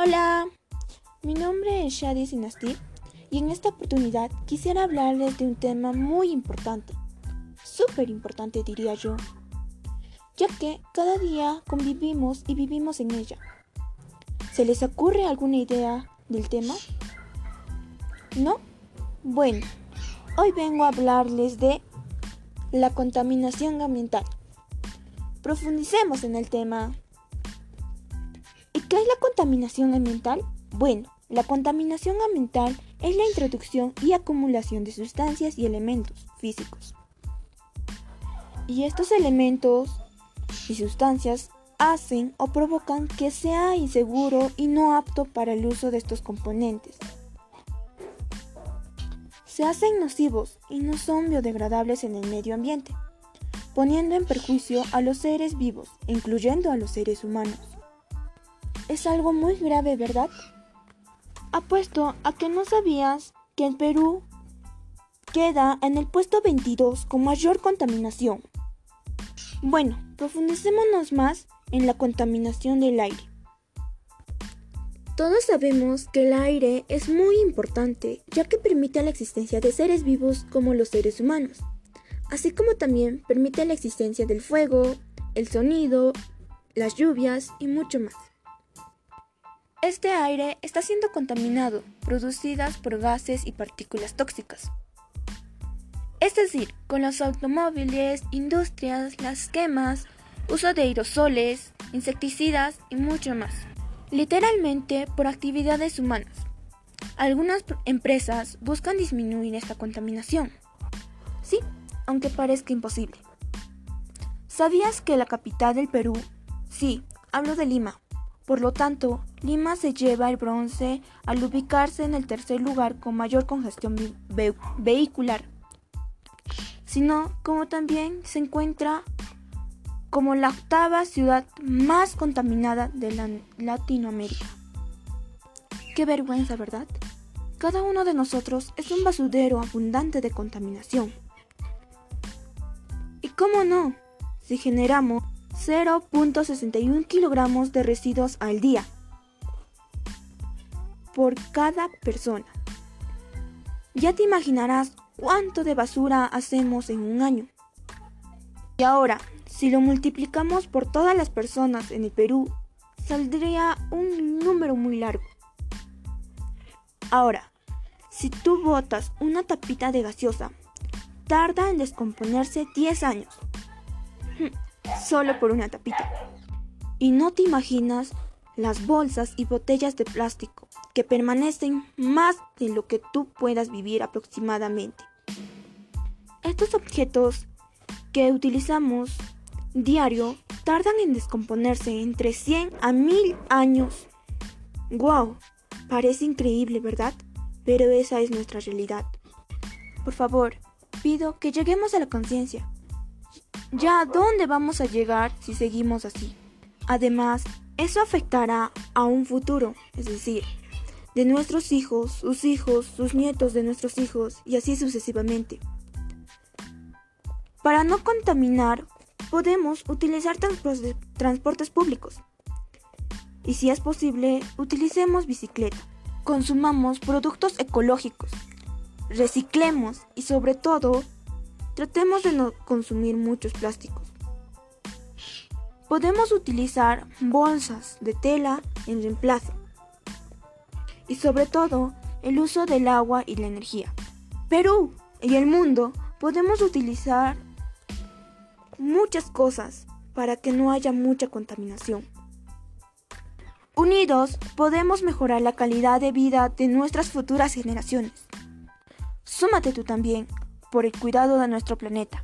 Hola, mi nombre es Shadi Sinasti y en esta oportunidad quisiera hablarles de un tema muy importante, súper importante diría yo, ya que cada día convivimos y vivimos en ella. ¿Se les ocurre alguna idea del tema? ¿No? Bueno, hoy vengo a hablarles de la contaminación ambiental. Profundicemos en el tema. ¿Qué es la contaminación ambiental? Bueno, la contaminación ambiental es la introducción y acumulación de sustancias y elementos físicos. Y estos elementos y sustancias hacen o provocan que sea inseguro y no apto para el uso de estos componentes. Se hacen nocivos y no son biodegradables en el medio ambiente, poniendo en perjuicio a los seres vivos, incluyendo a los seres humanos. Es algo muy grave, ¿verdad? Apuesto a que no sabías que el Perú queda en el puesto 22 con mayor contaminación. Bueno, profundicémonos más en la contaminación del aire. Todos sabemos que el aire es muy importante ya que permite la existencia de seres vivos como los seres humanos, así como también permite la existencia del fuego, el sonido, las lluvias y mucho más. Este aire está siendo contaminado, producidas por gases y partículas tóxicas. Es decir, con los automóviles, industrias, las quemas, uso de aerosoles, insecticidas y mucho más. Literalmente por actividades humanas. Algunas empresas buscan disminuir esta contaminación. Sí, aunque parezca imposible. ¿Sabías que la capital del Perú, sí, hablo de Lima, por lo tanto, Lima se lleva el bronce al ubicarse en el tercer lugar con mayor congestión vehicular, sino como también se encuentra como la octava ciudad más contaminada de Latinoamérica. Qué vergüenza, ¿verdad? Cada uno de nosotros es un basurero abundante de contaminación. ¿Y cómo no? Si generamos 0.61 kilogramos de residuos al día por cada persona. Ya te imaginarás cuánto de basura hacemos en un año. Y ahora, si lo multiplicamos por todas las personas en el Perú, saldría un número muy largo. Ahora, si tú botas una tapita de gaseosa, tarda en descomponerse 10 años solo por una tapita. Y no te imaginas las bolsas y botellas de plástico que permanecen más de lo que tú puedas vivir aproximadamente. Estos objetos que utilizamos diario tardan en descomponerse entre 100 a 1000 años. ¡Wow! Parece increíble, ¿verdad? Pero esa es nuestra realidad. Por favor, pido que lleguemos a la conciencia ya, ¿dónde vamos a llegar si seguimos así? Además, eso afectará a un futuro, es decir, de nuestros hijos, sus hijos, sus nietos de nuestros hijos y así sucesivamente. Para no contaminar, podemos utilizar transportes públicos. Y si es posible, utilicemos bicicleta. Consumamos productos ecológicos. Reciclemos y sobre todo, Tratemos de no consumir muchos plásticos. Podemos utilizar bolsas de tela en reemplazo. Y sobre todo, el uso del agua y la energía. Perú y el mundo podemos utilizar muchas cosas para que no haya mucha contaminación. Unidos podemos mejorar la calidad de vida de nuestras futuras generaciones. Súmate tú también por el cuidado de nuestro planeta.